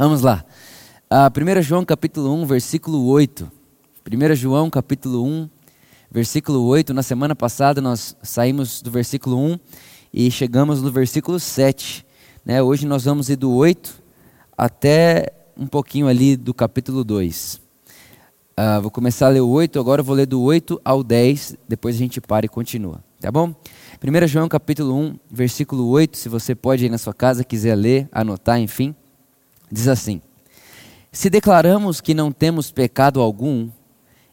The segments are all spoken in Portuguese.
Vamos lá. Uh, 1 João capítulo 1, versículo 8. 1 João capítulo 1, versículo 8. Na semana passada nós saímos do versículo 1 e chegamos no versículo 7. Né? Hoje nós vamos ir do 8 até um pouquinho ali do capítulo 2. Uh, ah, vou começar a ler o 8, agora vou ler do 8 ao 10, depois a gente para e continua. Tá bom? 1 João capítulo 1, versículo 8, se você pode ir na sua casa, quiser ler, anotar, enfim, diz assim: Se declaramos que não temos pecado algum,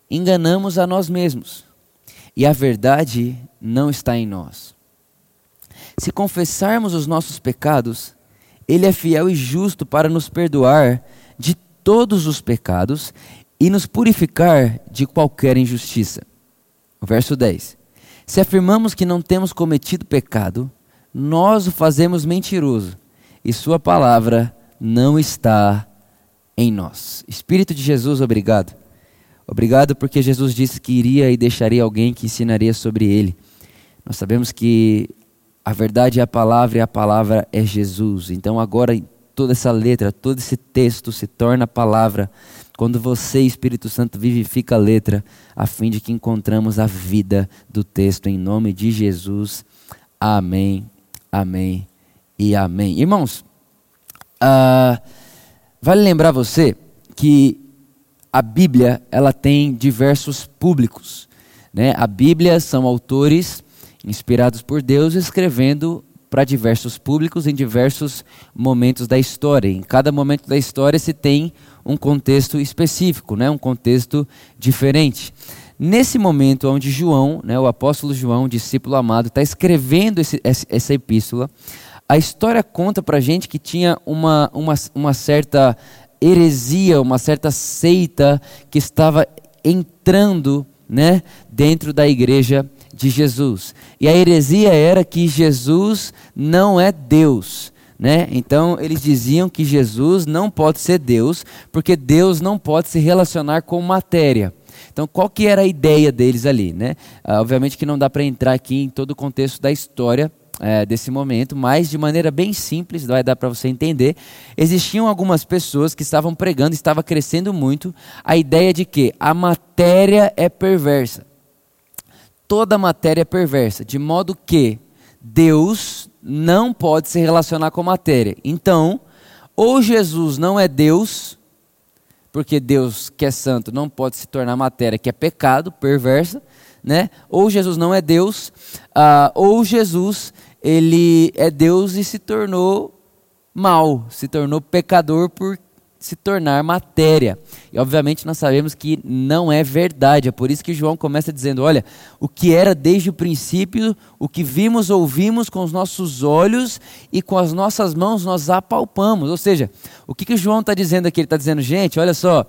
enganamos a nós mesmos, e a verdade não está em nós. Se confessarmos os nossos pecados, Ele é fiel e justo para nos perdoar de todos os pecados e nos purificar de qualquer injustiça. Verso 10. Se afirmamos que não temos cometido pecado, nós o fazemos mentiroso e Sua palavra não está em nós. Espírito de Jesus, obrigado. Obrigado porque Jesus disse que iria e deixaria alguém que ensinaria sobre ele. Nós sabemos que a verdade é a palavra e a palavra é Jesus. Então agora toda essa letra, todo esse texto se torna palavra quando você, Espírito Santo, vivifica a letra, a fim de que encontramos a vida do texto, em nome de Jesus. Amém, amém e amém. Irmãos, uh, vale lembrar você que a Bíblia ela tem diversos públicos. Né? A Bíblia são autores inspirados por Deus escrevendo para diversos públicos em diversos momentos da história. Em cada momento da história se tem um contexto específico, né? um contexto diferente. Nesse momento onde João, né, o apóstolo João, discípulo amado, está escrevendo esse, essa epístola, a história conta para gente que tinha uma, uma, uma certa heresia, uma certa seita que estava entrando né, dentro da igreja de Jesus. E a heresia era que Jesus não é Deus. Né? Então eles diziam que Jesus não pode ser Deus, porque Deus não pode se relacionar com matéria. Então qual que era a ideia deles ali? Né? Ah, obviamente que não dá para entrar aqui em todo o contexto da história é, desse momento, mas de maneira bem simples, vai dar para você entender. Existiam algumas pessoas que estavam pregando, estava crescendo muito, a ideia de que a matéria é perversa. Toda matéria é perversa, de modo que Deus não pode se relacionar com matéria. Então, ou Jesus não é Deus, porque Deus que é santo não pode se tornar matéria, que é pecado, perversa, né? Ou Jesus não é Deus, uh, ou Jesus ele é Deus e se tornou mal, se tornou pecador por se tornar matéria. E obviamente nós sabemos que não é verdade. É por isso que João começa dizendo: olha, o que era desde o princípio, o que vimos, ouvimos com os nossos olhos e com as nossas mãos nós apalpamos. Ou seja, o que, que João está dizendo aqui? Ele está dizendo, gente, olha só.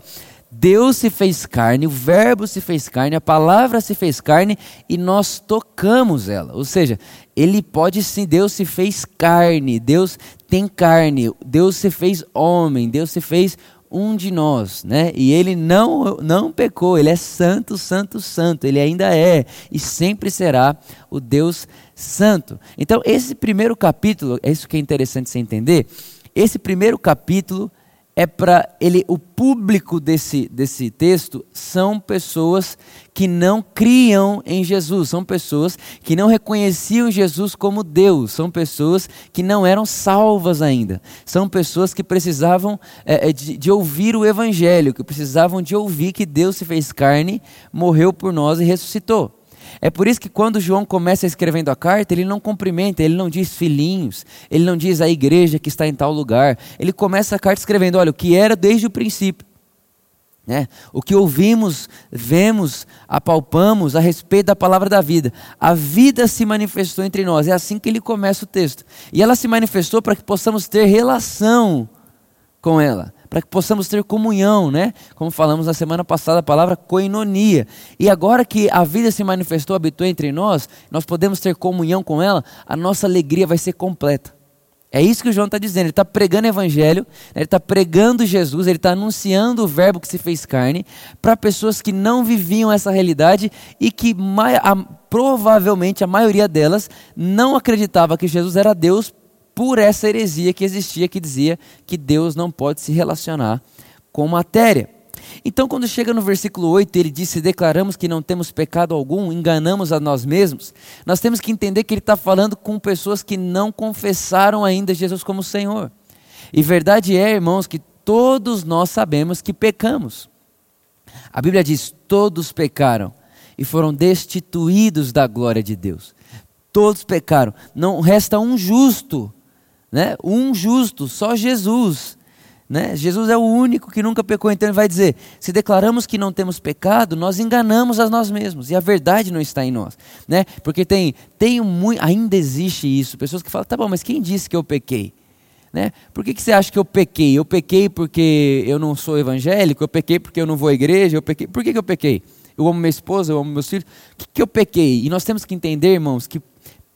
Deus se fez carne, o Verbo se fez carne, a palavra se fez carne e nós tocamos ela. Ou seja, ele pode sim, Deus se fez carne, Deus tem carne, Deus se fez homem, Deus se fez um de nós, né? E ele não não pecou, ele é santo, santo, santo, ele ainda é e sempre será o Deus santo. Então, esse primeiro capítulo, é isso que é interessante você entender. Esse primeiro capítulo é para ele o público desse, desse texto são pessoas que não criam em Jesus, são pessoas que não reconheciam Jesus como Deus, são pessoas que não eram salvas ainda, são pessoas que precisavam é, de, de ouvir o Evangelho, que precisavam de ouvir que Deus se fez carne, morreu por nós e ressuscitou. É por isso que quando João começa escrevendo a carta, ele não cumprimenta, ele não diz filhinhos, ele não diz a igreja que está em tal lugar. Ele começa a carta escrevendo: olha, o que era desde o princípio. Né? O que ouvimos, vemos, apalpamos a respeito da palavra da vida. A vida se manifestou entre nós. É assim que ele começa o texto. E ela se manifestou para que possamos ter relação com ela para que possamos ter comunhão, né? Como falamos na semana passada, a palavra koinonia. E agora que a vida se manifestou, habitou entre nós, nós podemos ter comunhão com ela, a nossa alegria vai ser completa. É isso que o João está dizendo. Ele está pregando Evangelho, ele está pregando Jesus, ele está anunciando o Verbo que se fez carne para pessoas que não viviam essa realidade e que provavelmente a maioria delas não acreditava que Jesus era Deus por essa heresia que existia, que dizia que Deus não pode se relacionar com matéria. Então, quando chega no versículo 8, ele diz: Se declaramos que não temos pecado algum, enganamos a nós mesmos. Nós temos que entender que ele está falando com pessoas que não confessaram ainda Jesus como Senhor. E verdade é, irmãos, que todos nós sabemos que pecamos. A Bíblia diz: todos pecaram e foram destituídos da glória de Deus. Todos pecaram. Não resta um justo, né? Um justo, só Jesus. Né? Jesus é o único que nunca pecou, então ele vai dizer: se declaramos que não temos pecado, nós enganamos a nós mesmos e a verdade não está em nós, né? Porque tem, tem muito, ainda existe isso, pessoas que falam: tá bom, mas quem disse que eu pequei? Né? Por que, que você acha que eu pequei? Eu pequei porque eu não sou evangélico? Eu pequei porque eu não vou à igreja? Eu pequei. Por que, que eu pequei? Eu amo minha esposa, eu amo meus filhos. O que, que eu pequei? E nós temos que entender, irmãos, que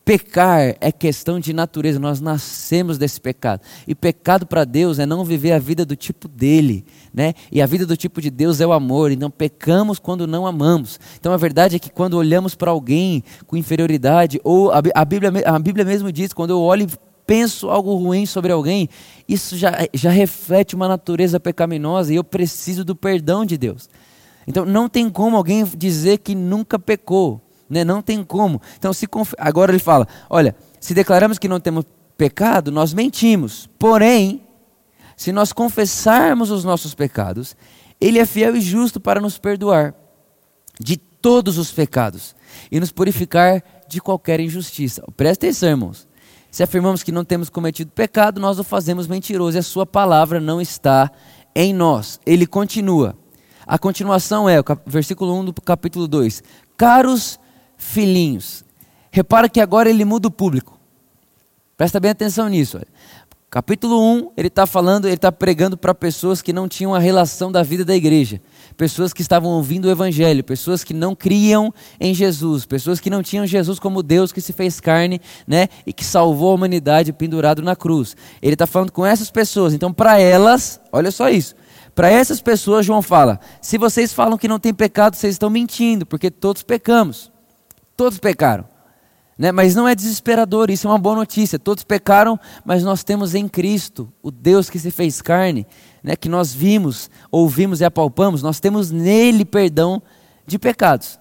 Pecar é questão de natureza, nós nascemos desse pecado. E pecado para Deus é não viver a vida do tipo dele, né? E a vida do tipo de Deus é o amor, então pecamos quando não amamos. Então a verdade é que quando olhamos para alguém com inferioridade, ou a, Bíblia, a Bíblia mesmo diz, quando eu olho e penso algo ruim sobre alguém, isso já, já reflete uma natureza pecaminosa e eu preciso do perdão de Deus. Então não tem como alguém dizer que nunca pecou. Né? Não tem como. Então, se conf... agora ele fala: olha, se declaramos que não temos pecado, nós mentimos. Porém, se nós confessarmos os nossos pecados, Ele é fiel e justo para nos perdoar de todos os pecados e nos purificar de qualquer injustiça. Presta atenção, irmãos. Se afirmamos que não temos cometido pecado, nós o fazemos mentiroso e a Sua palavra não está em nós. Ele continua. A continuação é o versículo 1 do capítulo 2. Caros filhinhos. Repara que agora ele muda o público. Presta bem atenção nisso. Capítulo 1, ele está falando, ele está pregando para pessoas que não tinham a relação da vida da igreja, pessoas que estavam ouvindo o evangelho, pessoas que não criam em Jesus, pessoas que não tinham Jesus como Deus que se fez carne, né, e que salvou a humanidade pendurado na cruz. Ele está falando com essas pessoas. Então, para elas, olha só isso. Para essas pessoas, João fala: se vocês falam que não tem pecado, vocês estão mentindo, porque todos pecamos. Todos pecaram. Né? Mas não é desesperador, isso é uma boa notícia. Todos pecaram, mas nós temos em Cristo, o Deus que se fez carne, né? que nós vimos, ouvimos e apalpamos, nós temos nele perdão de pecados.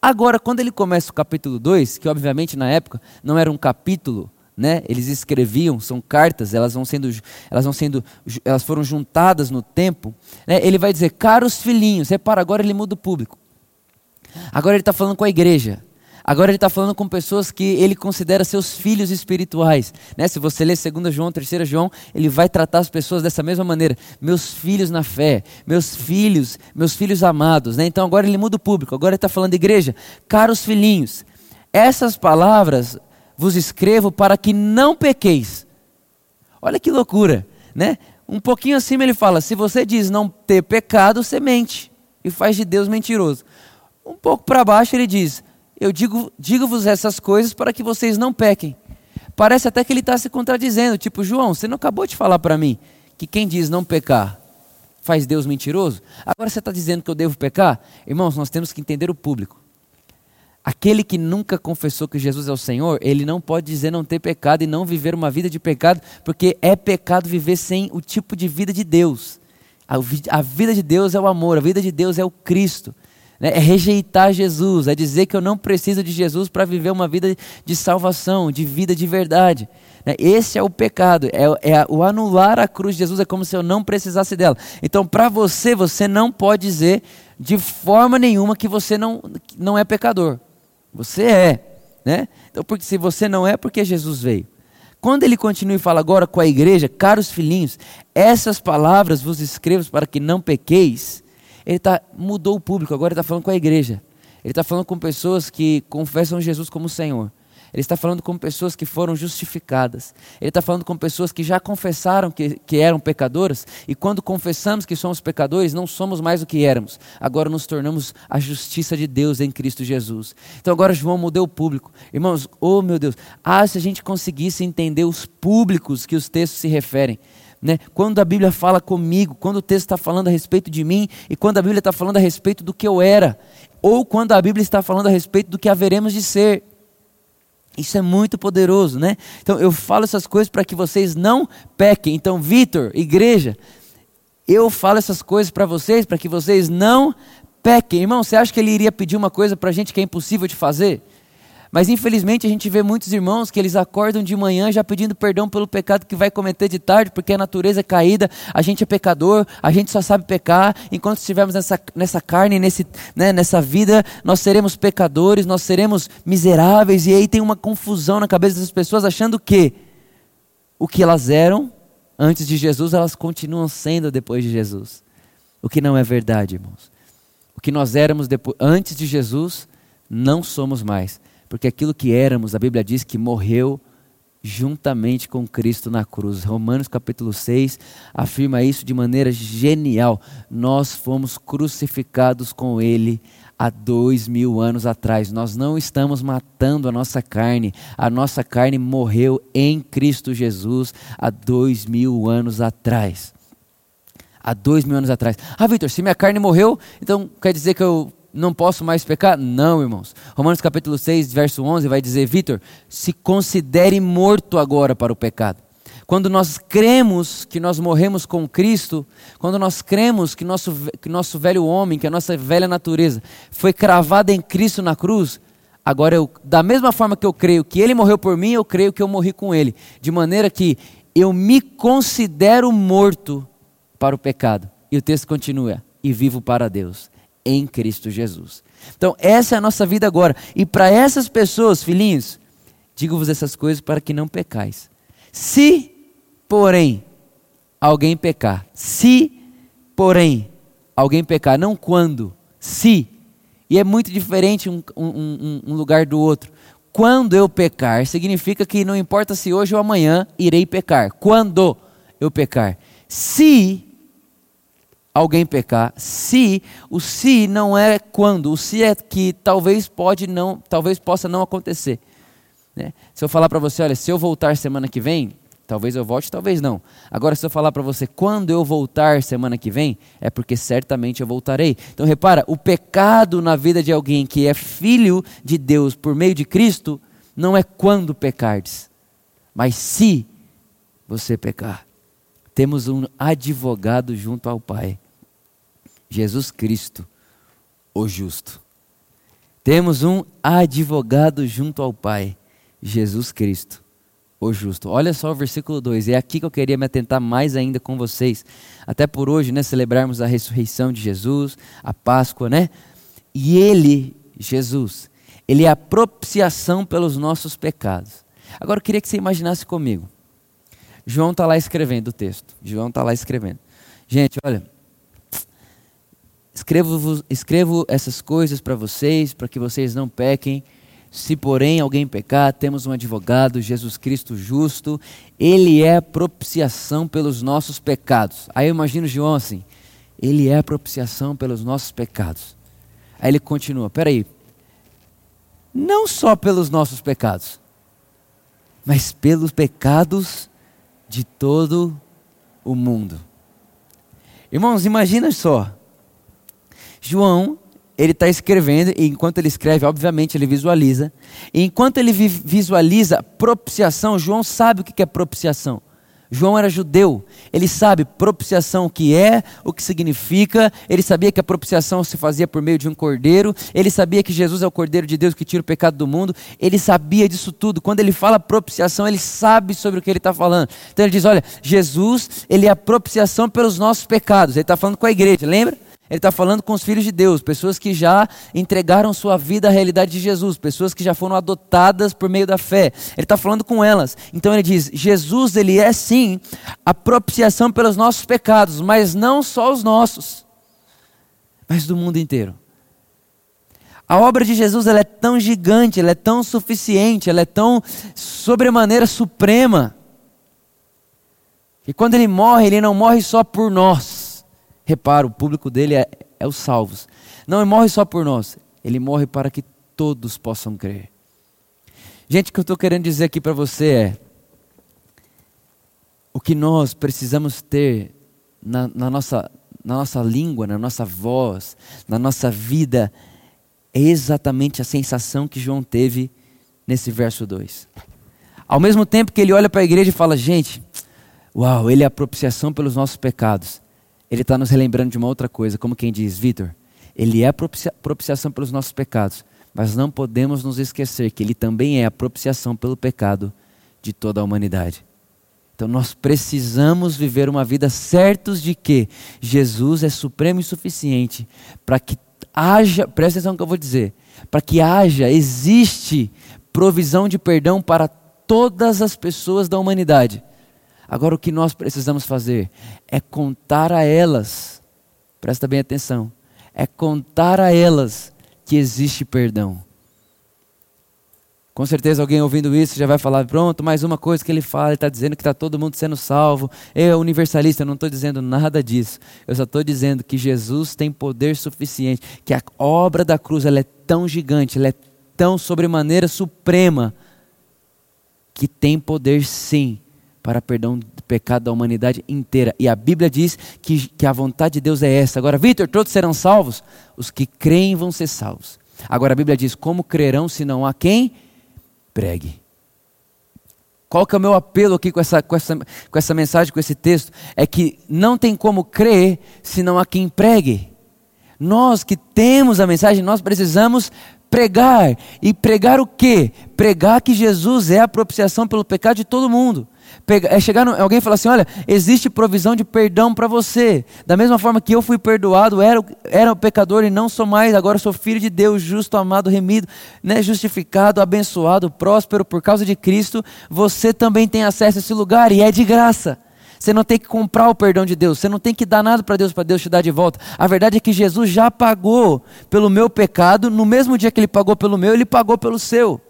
Agora, quando ele começa o capítulo 2, que obviamente na época não era um capítulo, né? Eles escreviam, são cartas, elas vão sendo, elas vão sendo, elas foram juntadas no tempo. Né? Ele vai dizer, caros filhinhos, repara, agora ele muda o público. Agora ele está falando com a igreja. Agora ele está falando com pessoas que ele considera seus filhos espirituais. Né? Se você ler 2 João, 3 João, ele vai tratar as pessoas dessa mesma maneira. Meus filhos na fé, meus filhos, meus filhos amados. Né? Então agora ele muda o público. Agora ele está falando igreja. Caros filhinhos, essas palavras vos escrevo para que não pequeis. Olha que loucura. Né? Um pouquinho acima ele fala: se você diz não ter pecado, você mente e faz de Deus mentiroso. Um pouco para baixo ele diz: eu digo, digo-vos essas coisas para que vocês não pequem. Parece até que ele está se contradizendo, tipo, João, você não acabou de falar para mim que quem diz não pecar faz Deus mentiroso? Agora você está dizendo que eu devo pecar? Irmãos, nós temos que entender o público. Aquele que nunca confessou que Jesus é o Senhor, ele não pode dizer não ter pecado e não viver uma vida de pecado, porque é pecado viver sem o tipo de vida de Deus. A, vida de Deus é o amor, a vida de Deus é o Cristo. Né? É rejeitar Jesus, é dizer que eu não preciso de Jesus para viver uma vida de salvação, de vida de verdade. Né? Esse é o pecado, é, é o anular a cruz de Jesus, é como se eu não precisasse dela. Então, para você, você não pode dizer de forma nenhuma que você não, não é pecador. Você é. Né? Então, porque se você não é, porque Jesus veio. Quando ele continua e fala agora com a igreja, caros filhinhos, essas palavras vos escrevo para que não pequeis. Ele tá, mudou o público, agora ele está falando com a igreja. Ele está falando com pessoas que confessam Jesus como Senhor. Ele está falando com pessoas que foram justificadas. Ele está falando com pessoas que já confessaram que, que eram pecadoras. E quando confessamos que somos pecadores, não somos mais o que éramos. Agora nos tornamos a justiça de Deus em Cristo Jesus. Então agora João mudou o público. Irmãos, oh meu Deus. Ah, se a gente conseguisse entender os públicos que os textos se referem. Né? Quando a Bíblia fala comigo, quando o texto está falando a respeito de mim, e quando a Bíblia está falando a respeito do que eu era, ou quando a Bíblia está falando a respeito do que haveremos de ser. Isso é muito poderoso, né? Então eu falo essas coisas para que vocês não pequem. Então, Vitor, igreja, eu falo essas coisas para vocês para que vocês não pequem. Irmão, você acha que ele iria pedir uma coisa para a gente que é impossível de fazer? Mas infelizmente a gente vê muitos irmãos que eles acordam de manhã já pedindo perdão pelo pecado que vai cometer de tarde, porque a natureza é caída, a gente é pecador, a gente só sabe pecar. Enquanto estivermos nessa, nessa carne, nesse, né, nessa vida, nós seremos pecadores, nós seremos miseráveis. E aí tem uma confusão na cabeça das pessoas achando que o que elas eram antes de Jesus, elas continuam sendo depois de Jesus. O que não é verdade, irmãos. O que nós éramos depois, antes de Jesus, não somos mais porque aquilo que éramos, a Bíblia diz que morreu juntamente com Cristo na cruz. Romanos capítulo 6 afirma isso de maneira genial. Nós fomos crucificados com Ele há dois mil anos atrás. Nós não estamos matando a nossa carne. A nossa carne morreu em Cristo Jesus há dois mil anos atrás. Há dois mil anos atrás. Ah, Vitor, se minha carne morreu, então quer dizer que eu não posso mais pecar? Não, irmãos. Romanos capítulo 6, verso 11 vai dizer: Vitor, se considere morto agora para o pecado. Quando nós cremos que nós morremos com Cristo, quando nós cremos que nosso, que nosso velho homem, que a nossa velha natureza foi cravada em Cristo na cruz, agora eu, da mesma forma que eu creio que Ele morreu por mim, eu creio que eu morri com Ele. De maneira que eu me considero morto para o pecado. E o texto continua: e vivo para Deus em Cristo Jesus. Então, essa é a nossa vida agora. E para essas pessoas, filhinhos, digo-vos essas coisas para que não pecais. Se, porém, alguém pecar, se, porém, alguém pecar, não quando, se, e é muito diferente um, um, um lugar do outro. Quando eu pecar, significa que não importa se hoje ou amanhã irei pecar. Quando eu pecar. Se alguém pecar, se o se não é quando, o se é que talvez pode não, talvez possa não acontecer. Né? Se eu falar para você, olha, se eu voltar semana que vem, talvez eu volte, talvez não. Agora, se eu falar para você, quando eu voltar semana que vem, é porque certamente eu voltarei. Então, repara, o pecado na vida de alguém que é filho de Deus por meio de Cristo, não é quando pecardes, mas se você pecar. Temos um advogado junto ao Pai Jesus Cristo, o justo. Temos um advogado junto ao Pai, Jesus Cristo, o justo. Olha só o versículo 2, é aqui que eu queria me atentar mais ainda com vocês. Até por hoje, né, celebrarmos a ressurreição de Jesus, a Páscoa, né? E ele, Jesus, ele é a propiciação pelos nossos pecados. Agora eu queria que você imaginasse comigo. João está lá escrevendo o texto. João está lá escrevendo. Gente, olha, Escrevo, escrevo essas coisas para vocês, para que vocês não pequem. Se porém alguém pecar, temos um advogado, Jesus Cristo justo, ele é propiciação pelos nossos pecados. Aí eu imagino João assim, ele é propiciação pelos nossos pecados. Aí ele continua, peraí, não só pelos nossos pecados, mas pelos pecados de todo o mundo. Irmãos, imagina só, João, ele está escrevendo, e enquanto ele escreve, obviamente ele visualiza. E enquanto ele visualiza propiciação, João sabe o que é propiciação. João era judeu, ele sabe propiciação o que é, o que significa, ele sabia que a propiciação se fazia por meio de um cordeiro, ele sabia que Jesus é o cordeiro de Deus que tira o pecado do mundo, ele sabia disso tudo. Quando ele fala propiciação, ele sabe sobre o que ele está falando. Então ele diz: Olha, Jesus, ele é a propiciação pelos nossos pecados. Ele está falando com a igreja, lembra? Ele está falando com os filhos de Deus, pessoas que já entregaram sua vida à realidade de Jesus, pessoas que já foram adotadas por meio da fé. Ele está falando com elas. Então ele diz: Jesus, ele é sim a propiciação pelos nossos pecados, mas não só os nossos, mas do mundo inteiro. A obra de Jesus ela é tão gigante, ela é tão suficiente, ela é tão sobremaneira suprema. E quando ele morre, ele não morre só por nós Repara, o público dele é, é os salvos. Não morre só por nós, ele morre para que todos possam crer. Gente, o que eu estou querendo dizer aqui para você é: o que nós precisamos ter na, na, nossa, na nossa língua, na nossa voz, na nossa vida, é exatamente a sensação que João teve nesse verso 2. Ao mesmo tempo que ele olha para a igreja e fala: gente, uau, ele é a propiciação pelos nossos pecados. Ele está nos relembrando de uma outra coisa, como quem diz, Vitor, ele é a propiciação pelos nossos pecados, mas não podemos nos esquecer que ele também é a propiciação pelo pecado de toda a humanidade. Então nós precisamos viver uma vida certos de que Jesus é supremo e suficiente para que haja, presta atenção no que eu vou dizer, para que haja, existe provisão de perdão para todas as pessoas da humanidade. Agora, o que nós precisamos fazer é contar a elas, presta bem atenção, é contar a elas que existe perdão. Com certeza alguém ouvindo isso já vai falar, pronto, mais uma coisa que ele fala, ele está dizendo que está todo mundo sendo salvo. Eu, é universalista, eu não estou dizendo nada disso. Eu só estou dizendo que Jesus tem poder suficiente, que a obra da cruz ela é tão gigante, ela é tão sobremaneira suprema, que tem poder sim para perdão do pecado da humanidade inteira. E a Bíblia diz que, que a vontade de Deus é essa. Agora, Vitor, todos serão salvos? Os que creem vão ser salvos. Agora a Bíblia diz: como crerão se não há quem pregue? Qual que é o meu apelo aqui com essa, com, essa, com essa mensagem, com esse texto? É que não tem como crer se não há quem pregue. Nós que temos a mensagem, nós precisamos pregar. E pregar o quê? Pregar que Jesus é a propiciação pelo pecado de todo mundo. É chegar no, alguém falar assim: olha, existe provisão de perdão para você. Da mesma forma que eu fui perdoado, era, era o pecador e não sou mais, agora sou filho de Deus, justo, amado, remido, né, justificado, abençoado, próspero por causa de Cristo. Você também tem acesso a esse lugar e é de graça. Você não tem que comprar o perdão de Deus, você não tem que dar nada para Deus para Deus te dar de volta. A verdade é que Jesus já pagou pelo meu pecado, no mesmo dia que ele pagou pelo meu, ele pagou pelo seu.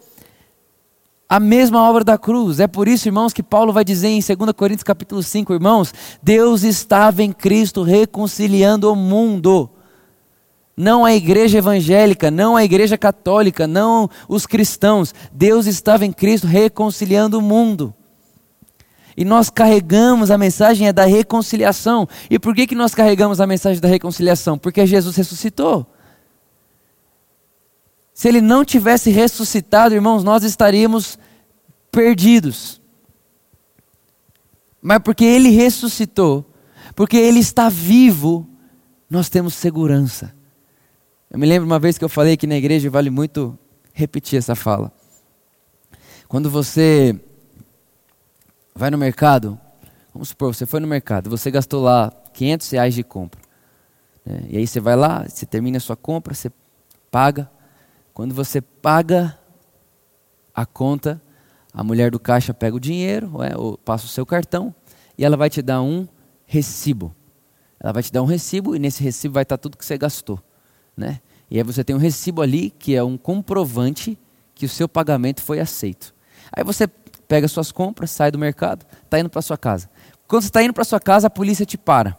A mesma obra da cruz. É por isso, irmãos, que Paulo vai dizer em 2 Coríntios capítulo 5, irmãos, Deus estava em Cristo reconciliando o mundo. Não a igreja evangélica, não a igreja católica, não os cristãos. Deus estava em Cristo reconciliando o mundo. E nós carregamos a mensagem é da reconciliação. E por que, que nós carregamos a mensagem da reconciliação? Porque Jesus ressuscitou. Se ele não tivesse ressuscitado, irmãos, nós estaríamos perdidos. Mas porque ele ressuscitou, porque ele está vivo, nós temos segurança. Eu me lembro uma vez que eu falei que na igreja vale muito repetir essa fala. Quando você vai no mercado, vamos supor, você foi no mercado, você gastou lá 500 reais de compra. Né? E aí você vai lá, você termina a sua compra, você paga. Quando você paga a conta, a mulher do caixa pega o dinheiro, é, ou passa o seu cartão, e ela vai te dar um recibo. Ela vai te dar um recibo e nesse recibo vai estar tudo que você gastou. Né? E aí você tem um recibo ali que é um comprovante que o seu pagamento foi aceito. Aí você pega suas compras, sai do mercado, está indo para sua casa. Quando você está indo para sua casa, a polícia te para.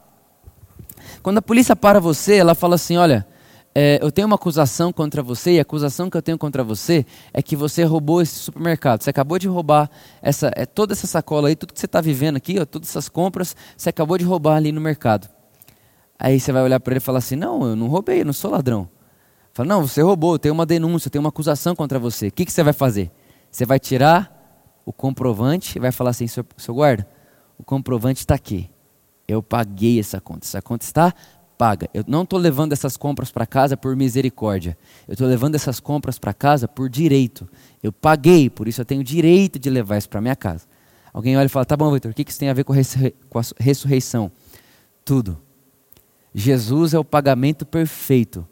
Quando a polícia para você, ela fala assim: olha, é, eu tenho uma acusação contra você, e a acusação que eu tenho contra você é que você roubou esse supermercado. Você acabou de roubar essa, é, toda essa sacola aí, tudo que você está vivendo aqui, ó, todas essas compras, você acabou de roubar ali no mercado. Aí você vai olhar para ele e falar assim: não, eu não roubei, eu não sou ladrão. Fala, não, você roubou, eu tenho uma denúncia, eu tenho uma acusação contra você. O que, que você vai fazer? Você vai tirar o comprovante vai falar assim: seu, seu guarda, o comprovante está aqui. Eu paguei essa conta. Essa conta está paga. Eu não estou levando essas compras para casa por misericórdia. Eu estou levando essas compras para casa por direito. Eu paguei, por isso eu tenho direito de levar isso para minha casa. Alguém olha e fala: tá bom, Vitor, o que isso tem a ver com a ressurreição? Tudo. Jesus é o pagamento perfeito.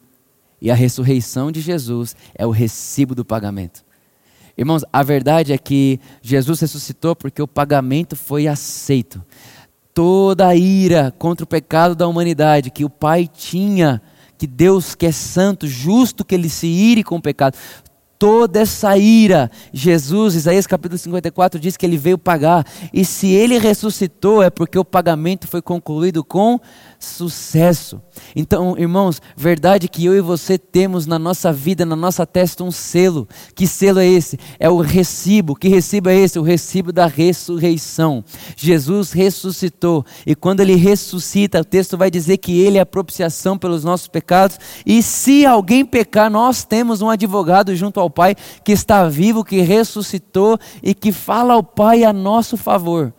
E a ressurreição de Jesus é o recibo do pagamento. Irmãos, a verdade é que Jesus ressuscitou porque o pagamento foi aceito. Toda a ira contra o pecado da humanidade que o Pai tinha, que Deus que é santo, justo que ele se ire com o pecado, toda essa ira, Jesus, Isaías capítulo 54 diz que ele veio pagar. E se ele ressuscitou é porque o pagamento foi concluído com sucesso. Então, irmãos, verdade que eu e você temos na nossa vida, na nossa testa, um selo. Que selo é esse? É o recibo. Que recibo é esse? O recibo da ressurreição. Jesus ressuscitou. E quando ele ressuscita, o texto vai dizer que ele é a propiciação pelos nossos pecados. E se alguém pecar, nós temos um advogado junto ao Pai, que está vivo, que ressuscitou e que fala ao Pai a nosso favor.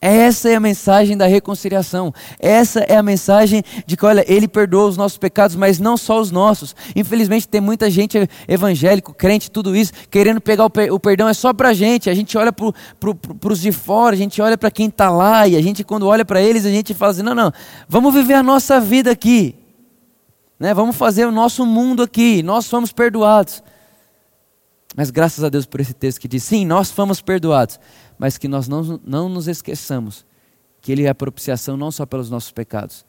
Essa é a mensagem da reconciliação. Essa é a mensagem de que, olha, Ele perdoa os nossos pecados, mas não só os nossos. Infelizmente, tem muita gente evangélico, crente, tudo isso, querendo pegar o, per o perdão é só para a gente. A gente olha para os de fora, a gente olha para quem está lá, e a gente, quando olha para eles, a gente fala assim: não, não, vamos viver a nossa vida aqui. Né? Vamos fazer o nosso mundo aqui. Nós somos perdoados. Mas graças a Deus por esse texto que diz: sim, nós fomos perdoados mas que nós não, não nos esqueçamos que Ele é a propiciação não só pelos nossos pecados,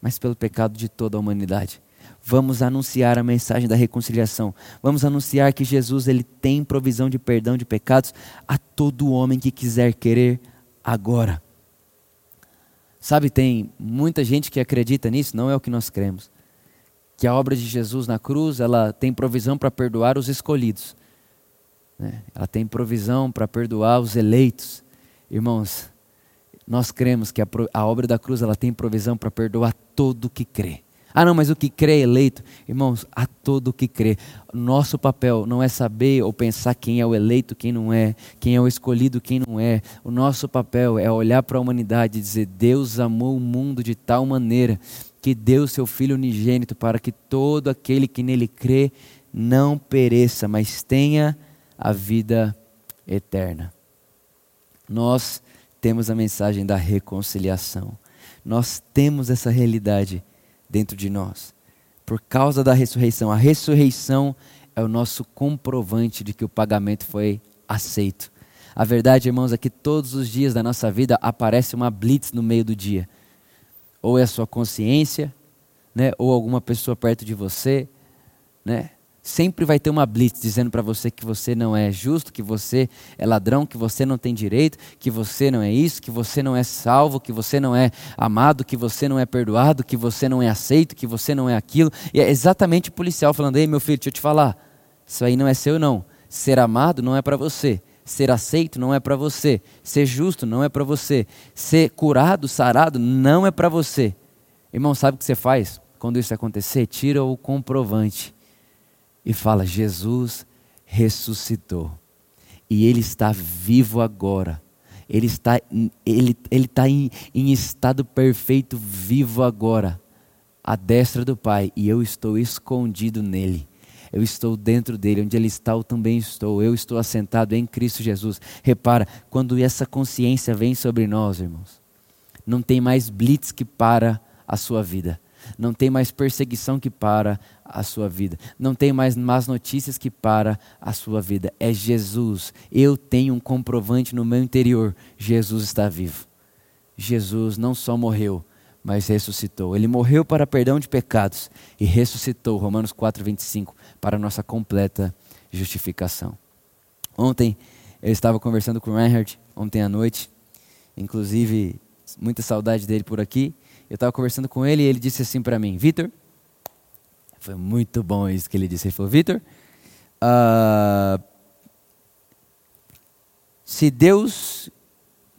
mas pelo pecado de toda a humanidade. Vamos anunciar a mensagem da reconciliação. Vamos anunciar que Jesus ele tem provisão de perdão de pecados a todo homem que quiser querer agora. Sabe, tem muita gente que acredita nisso, não é o que nós cremos. Que a obra de Jesus na cruz, ela tem provisão para perdoar os escolhidos né? Ela tem provisão para perdoar os eleitos. Irmãos, nós cremos que a, a obra da cruz ela tem provisão para perdoar todo que crê. Ah, não, mas o que crê é eleito. Irmãos, a todo que crê. Nosso papel não é saber ou pensar quem é o eleito, quem não é, quem é o escolhido, quem não é. O nosso papel é olhar para a humanidade e dizer: Deus amou o mundo de tal maneira que deu seu Filho unigênito para que todo aquele que nele crê não pereça, mas tenha a vida eterna. Nós temos a mensagem da reconciliação. Nós temos essa realidade dentro de nós. Por causa da ressurreição. A ressurreição é o nosso comprovante de que o pagamento foi aceito. A verdade, irmãos, é que todos os dias da nossa vida aparece uma blitz no meio do dia. Ou é a sua consciência, né? ou alguma pessoa perto de você, né? Sempre vai ter uma blitz dizendo para você que você não é justo, que você é ladrão, que você não tem direito, que você não é isso, que você não é salvo, que você não é amado, que você não é perdoado, que você não é aceito, que você não é aquilo. E é exatamente o policial falando: "Ei, meu filho, deixa eu te falar. Isso aí não é seu não. Ser amado não é para você. Ser aceito não é para você. Ser justo não é para você. Ser curado, sarado não é para você." Irmão, sabe o que você faz quando isso acontecer? Tira o comprovante e fala: Jesus ressuscitou e Ele está vivo agora. Ele está, ele, ele está em, em estado perfeito, vivo agora, à destra do Pai, e eu estou escondido nele. Eu estou dentro dele, onde ele está, eu também estou. Eu estou assentado em Cristo Jesus. Repara, quando essa consciência vem sobre nós, irmãos, não tem mais blitz que para a sua vida. Não tem mais perseguição que para a sua vida. Não tem mais más notícias que para a sua vida. É Jesus. Eu tenho um comprovante no meu interior. Jesus está vivo. Jesus não só morreu, mas ressuscitou. Ele morreu para perdão de pecados e ressuscitou, Romanos 4, 25, para nossa completa justificação. Ontem eu estava conversando com o Reinhard, ontem à noite, inclusive muita saudade dele por aqui. Eu estava conversando com ele e ele disse assim para mim: Vitor, foi muito bom isso que ele disse. Ele falou: Vitor, uh, se Deus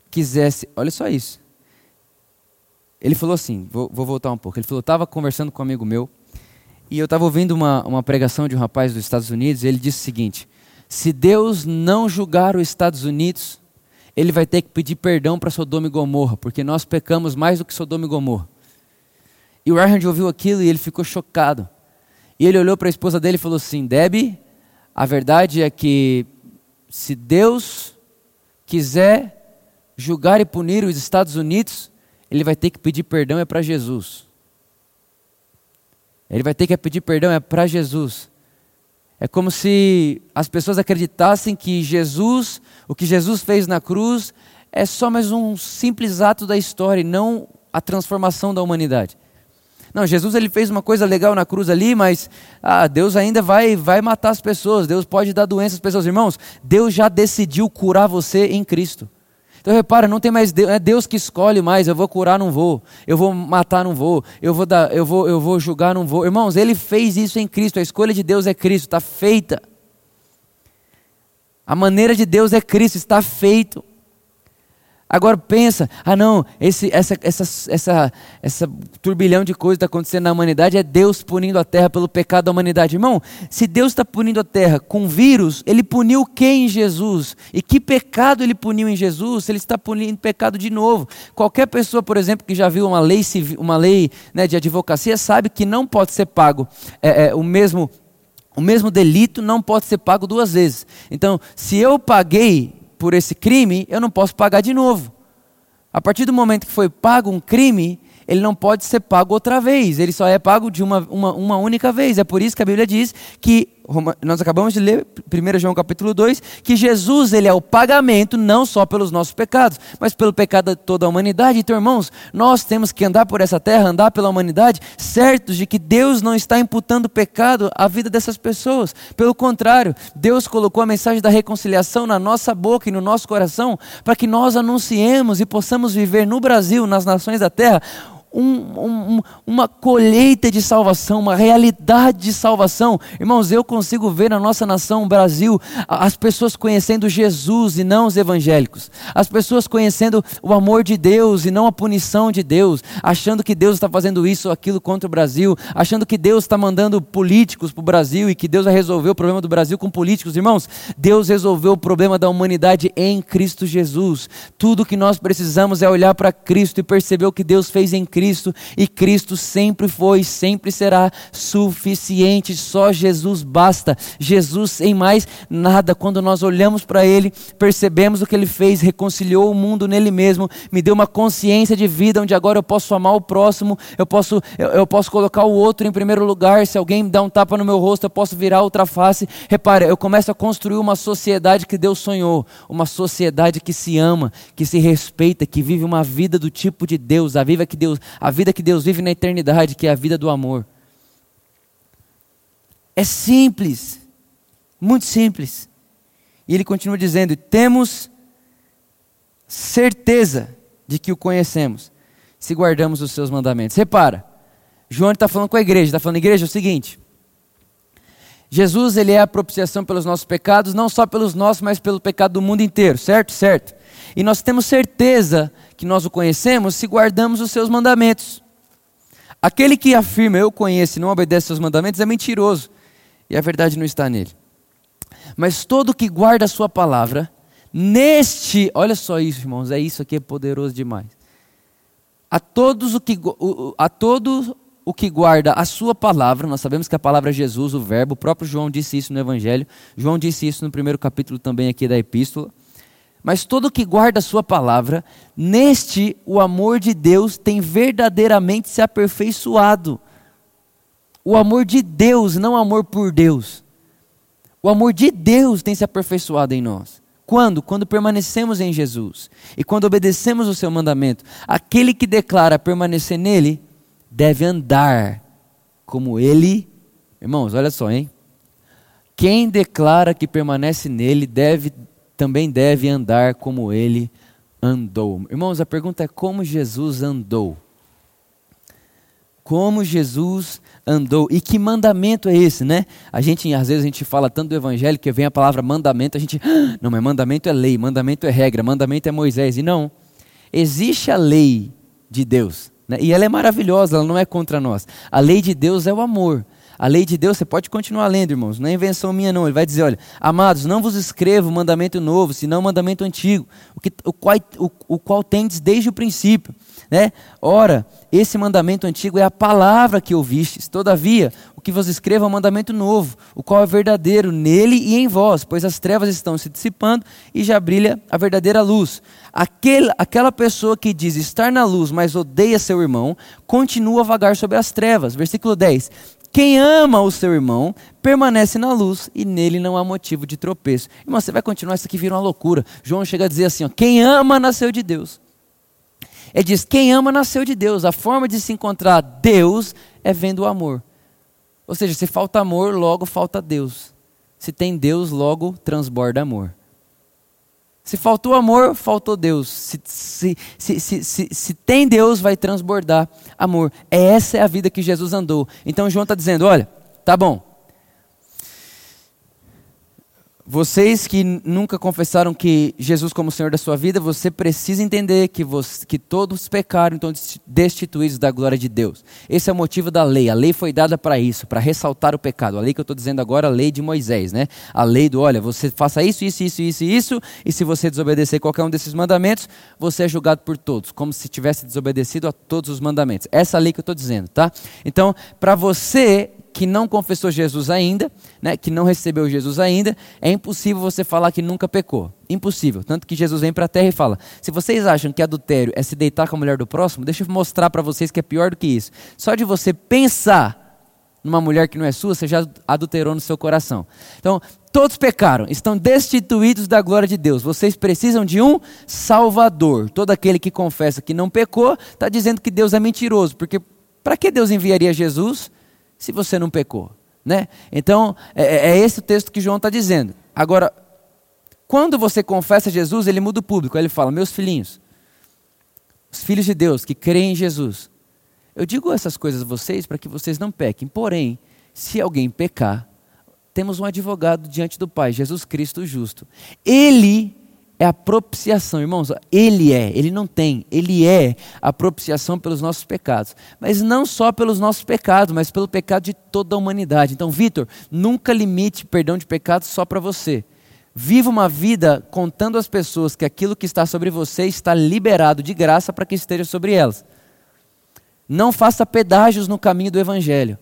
quisesse, olha só isso. Ele falou assim: vou, vou voltar um pouco. Ele falou: estava conversando com um amigo meu e eu estava ouvindo uma, uma pregação de um rapaz dos Estados Unidos e ele disse o seguinte: se Deus não julgar os Estados Unidos, ele vai ter que pedir perdão para Sodoma e Gomorra, porque nós pecamos mais do que Sodoma e Gomorra. E o Reinhard ouviu aquilo e ele ficou chocado. E ele olhou para a esposa dele e falou assim: Debbie, a verdade é que se Deus quiser julgar e punir os Estados Unidos, ele vai ter que pedir perdão é para Jesus. Ele vai ter que pedir perdão é para Jesus. É como se as pessoas acreditassem que Jesus, o que Jesus fez na cruz, é só mais um simples ato da história e não a transformação da humanidade. Não, Jesus ele fez uma coisa legal na cruz ali, mas ah, Deus ainda vai, vai matar as pessoas, Deus pode dar doença às pessoas. Irmãos, Deus já decidiu curar você em Cristo. Então repara, não tem mais Deus, é Deus que escolhe mais, eu vou curar, não vou, eu vou matar, não vou, eu vou dar, eu vou, eu vou julgar, não vou. Irmãos, ele fez isso em Cristo, a escolha de Deus é Cristo, está feita. A maneira de Deus é Cristo, está feito. Agora pensa, ah não, esse, essa, essa, essa, essa turbilhão de coisas está acontecendo na humanidade é Deus punindo a terra pelo pecado da humanidade. Irmão, se Deus está punindo a terra com vírus, Ele puniu quem em Jesus? E que pecado Ele puniu em Jesus? Ele está punindo pecado de novo. Qualquer pessoa, por exemplo, que já viu uma lei, uma lei né, de advocacia, sabe que não pode ser pago é, é, o mesmo o mesmo delito não pode ser pago duas vezes. Então, se eu paguei por esse crime, eu não posso pagar de novo. A partir do momento que foi pago um crime, ele não pode ser pago outra vez, ele só é pago de uma, uma, uma única vez. É por isso que a Bíblia diz que nós acabamos de ler 1 João capítulo 2, que Jesus ele é o pagamento não só pelos nossos pecados, mas pelo pecado de toda a humanidade. Então, irmãos, nós temos que andar por essa terra, andar pela humanidade, certos de que Deus não está imputando pecado à vida dessas pessoas. Pelo contrário, Deus colocou a mensagem da reconciliação na nossa boca e no nosso coração, para que nós anunciemos e possamos viver no Brasil, nas nações da terra, um, um, uma colheita de salvação, uma realidade de salvação. Irmãos, eu consigo ver na nossa nação, Brasil, as pessoas conhecendo Jesus e não os evangélicos, as pessoas conhecendo o amor de Deus e não a punição de Deus, achando que Deus está fazendo isso ou aquilo contra o Brasil, achando que Deus está mandando políticos para o Brasil e que Deus vai resolver o problema do Brasil com políticos. Irmãos, Deus resolveu o problema da humanidade em Cristo Jesus. Tudo que nós precisamos é olhar para Cristo e perceber o que Deus fez em Cristo Cristo e Cristo sempre foi, sempre será suficiente. Só Jesus basta. Jesus em mais nada. Quando nós olhamos para Ele, percebemos o que Ele fez, reconciliou o mundo nele mesmo, me deu uma consciência de vida onde agora eu posso amar o próximo, eu posso, eu, eu posso colocar o outro em primeiro lugar. Se alguém me dá um tapa no meu rosto, eu posso virar outra face. Repare, eu começo a construir uma sociedade que Deus sonhou, uma sociedade que se ama, que se respeita, que vive uma vida do tipo de Deus, a vida que Deus, a vida que Deus vive na eternidade, que é a vida do amor. É simples, muito simples. E ele continua dizendo: temos certeza de que o conhecemos, se guardamos os seus mandamentos. Repara, João está falando com a igreja, está falando, igreja, é o seguinte. Jesus ele é a propiciação pelos nossos pecados, não só pelos nossos, mas pelo pecado do mundo inteiro, certo? Certo. E nós temos certeza que nós o conhecemos se guardamos os seus mandamentos. Aquele que afirma eu conheço e não obedece aos seus mandamentos é mentiroso, e a verdade não está nele. Mas todo que guarda a sua palavra, neste, olha só isso, irmãos, é isso aqui é poderoso demais. A todos o que a todo o que guarda a sua palavra, nós sabemos que a palavra é Jesus, o verbo, o próprio João disse isso no evangelho. João disse isso no primeiro capítulo também aqui da epístola. Mas todo que guarda a sua palavra, neste o amor de Deus tem verdadeiramente se aperfeiçoado. O amor de Deus, não amor por Deus. O amor de Deus tem se aperfeiçoado em nós. Quando? Quando permanecemos em Jesus e quando obedecemos o seu mandamento. Aquele que declara permanecer nele deve andar como ele. Irmãos, olha só, hein? Quem declara que permanece nele deve também deve andar como ele andou. Irmãos, a pergunta é como Jesus andou? Como Jesus andou? E que mandamento é esse, né? A gente, às vezes, a gente fala tanto do evangelho que vem a palavra mandamento, a gente, ah, não, mas mandamento é lei, mandamento é regra, mandamento é Moisés. E não, existe a lei de Deus, né? e ela é maravilhosa, ela não é contra nós. A lei de Deus é o amor. A lei de Deus, você pode continuar lendo, irmãos, não é invenção minha, não. Ele vai dizer: olha, amados, não vos escrevo mandamento novo, senão mandamento antigo, o, que, o, qual, o, o qual tendes desde o princípio. Né? Ora, esse mandamento antigo é a palavra que ouvistes, todavia, o que vos escrevo é um mandamento novo, o qual é verdadeiro nele e em vós, pois as trevas estão se dissipando e já brilha a verdadeira luz. Aquele, aquela pessoa que diz estar na luz, mas odeia seu irmão, continua a vagar sobre as trevas. Versículo 10 quem ama o seu irmão permanece na luz e nele não há motivo de tropeço. Irmão, você vai continuar, isso aqui vira uma loucura. João chega a dizer assim: ó, quem ama nasceu de Deus. Ele diz: quem ama nasceu de Deus. A forma de se encontrar Deus é vendo o amor. Ou seja, se falta amor, logo falta Deus. Se tem Deus, logo transborda amor. Se faltou amor, faltou Deus. Se, se, se, se, se, tem Deus, vai transbordar amor. Essa é a vida que Jesus andou. Então João está dizendo: olha, tá bom. Vocês que nunca confessaram que Jesus como Senhor da sua vida, você precisa entender que, você, que todos pecaram, então destituídos da glória de Deus. Esse é o motivo da lei. A lei foi dada para isso, para ressaltar o pecado. A lei que eu estou dizendo agora, a lei de Moisés, né? A lei do, olha, você faça isso, isso, isso, isso, isso, e se você desobedecer qualquer um desses mandamentos, você é julgado por todos, como se tivesse desobedecido a todos os mandamentos. Essa é a lei que eu estou dizendo, tá? Então, para você que não confessou Jesus ainda, né, que não recebeu Jesus ainda, é impossível você falar que nunca pecou. Impossível. Tanto que Jesus vem para a terra e fala: se vocês acham que adultério é se deitar com a mulher do próximo, deixa eu mostrar para vocês que é pior do que isso. Só de você pensar numa mulher que não é sua, você já adulterou no seu coração. Então, todos pecaram, estão destituídos da glória de Deus. Vocês precisam de um Salvador. Todo aquele que confessa que não pecou, está dizendo que Deus é mentiroso, porque para que Deus enviaria Jesus se você não pecou? Né? Então, é, é, é esse o texto que João está dizendo. Agora, quando você confessa Jesus, ele muda o público. Ele fala: Meus filhinhos, os filhos de Deus que creem em Jesus, eu digo essas coisas a vocês para que vocês não pequem. Porém, se alguém pecar, temos um advogado diante do Pai, Jesus Cristo justo. Ele é a propiciação, irmãos. Ele é, ele não tem, ele é a propiciação pelos nossos pecados. Mas não só pelos nossos pecados, mas pelo pecado de toda a humanidade. Então, Vitor, nunca limite perdão de pecados só para você. Viva uma vida contando às pessoas que aquilo que está sobre você está liberado de graça para que esteja sobre elas. Não faça pedágios no caminho do Evangelho.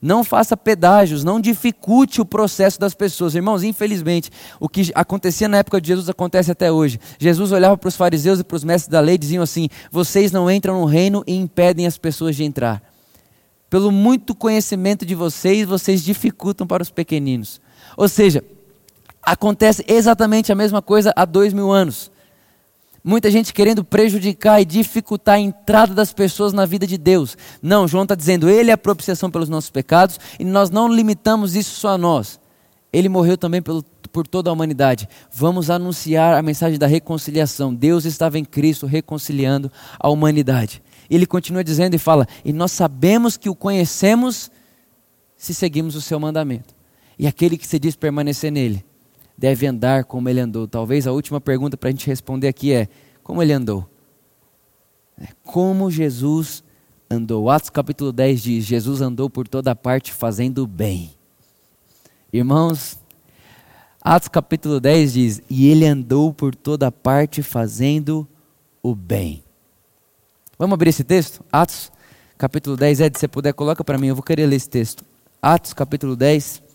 Não faça pedágios, não dificulte o processo das pessoas. Irmãos, infelizmente, o que acontecia na época de Jesus acontece até hoje. Jesus olhava para os fariseus e para os mestres da lei e diziam assim: Vocês não entram no reino e impedem as pessoas de entrar. Pelo muito conhecimento de vocês, vocês dificultam para os pequeninos. Ou seja, acontece exatamente a mesma coisa há dois mil anos. Muita gente querendo prejudicar e dificultar a entrada das pessoas na vida de Deus. Não, João está dizendo, Ele é a propiciação pelos nossos pecados e nós não limitamos isso só a nós. Ele morreu também pelo, por toda a humanidade. Vamos anunciar a mensagem da reconciliação. Deus estava em Cristo reconciliando a humanidade. Ele continua dizendo e fala: E nós sabemos que o conhecemos se seguimos o seu mandamento. E aquele que se diz permanecer nele deve andar como ele andou. Talvez a última pergunta para a gente responder aqui é: como ele andou? É, como Jesus andou? Atos capítulo 10 diz: Jesus andou por toda parte fazendo bem. Irmãos, Atos capítulo 10 diz: E ele andou por toda parte fazendo o bem. Vamos abrir esse texto? Atos capítulo 10, Ed, se você puder, coloca para mim, eu vou querer ler esse texto. Atos capítulo 10.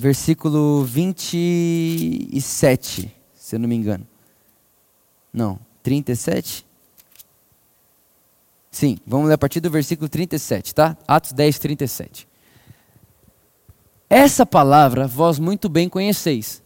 Versículo 27, se eu não me engano. Não, 37? Sim, vamos ler a partir do versículo 37, tá? Atos 10, 37. Essa palavra vós muito bem conheceis.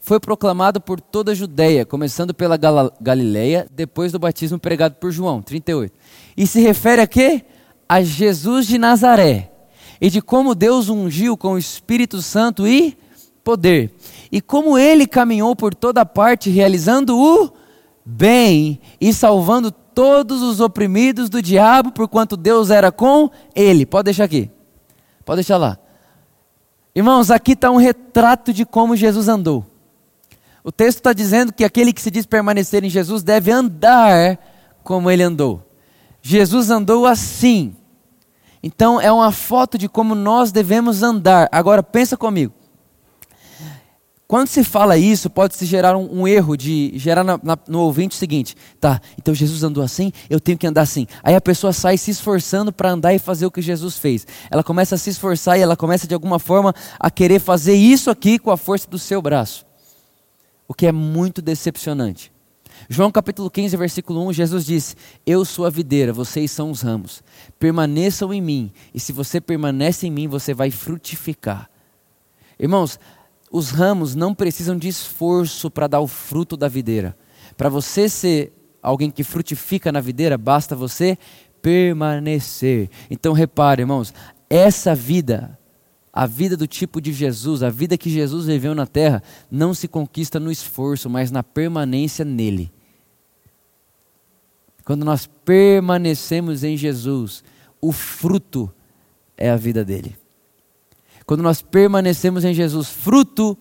Foi proclamado por toda a Judéia, começando pela Gal Galileia, depois do batismo pregado por João, 38. E se refere a quê? A Jesus de Nazaré e de como Deus ungiu com o Espírito Santo e poder, e como ele caminhou por toda parte realizando o bem e salvando todos os oprimidos do diabo, porquanto Deus era com ele. Pode deixar aqui, pode deixar lá. Irmãos, aqui está um retrato de como Jesus andou. O texto está dizendo que aquele que se diz permanecer em Jesus deve andar como ele andou. Jesus andou assim. Então é uma foto de como nós devemos andar. Agora pensa comigo. Quando se fala isso, pode se gerar um, um erro de gerar na, na, no ouvinte o seguinte: tá, então Jesus andou assim, eu tenho que andar assim. Aí a pessoa sai se esforçando para andar e fazer o que Jesus fez. Ela começa a se esforçar e ela começa de alguma forma a querer fazer isso aqui com a força do seu braço. O que é muito decepcionante. João capítulo 15, versículo 1, Jesus disse: Eu sou a videira, vocês são os ramos. Permaneçam em mim, e se você permanece em mim, você vai frutificar. Irmãos, os ramos não precisam de esforço para dar o fruto da videira. Para você ser alguém que frutifica na videira, basta você permanecer. Então repare, irmãos, essa vida, a vida do tipo de Jesus, a vida que Jesus viveu na terra, não se conquista no esforço, mas na permanência nele. Quando nós permanecemos em Jesus, o fruto é a vida dele. quando nós permanecemos em Jesus, fruto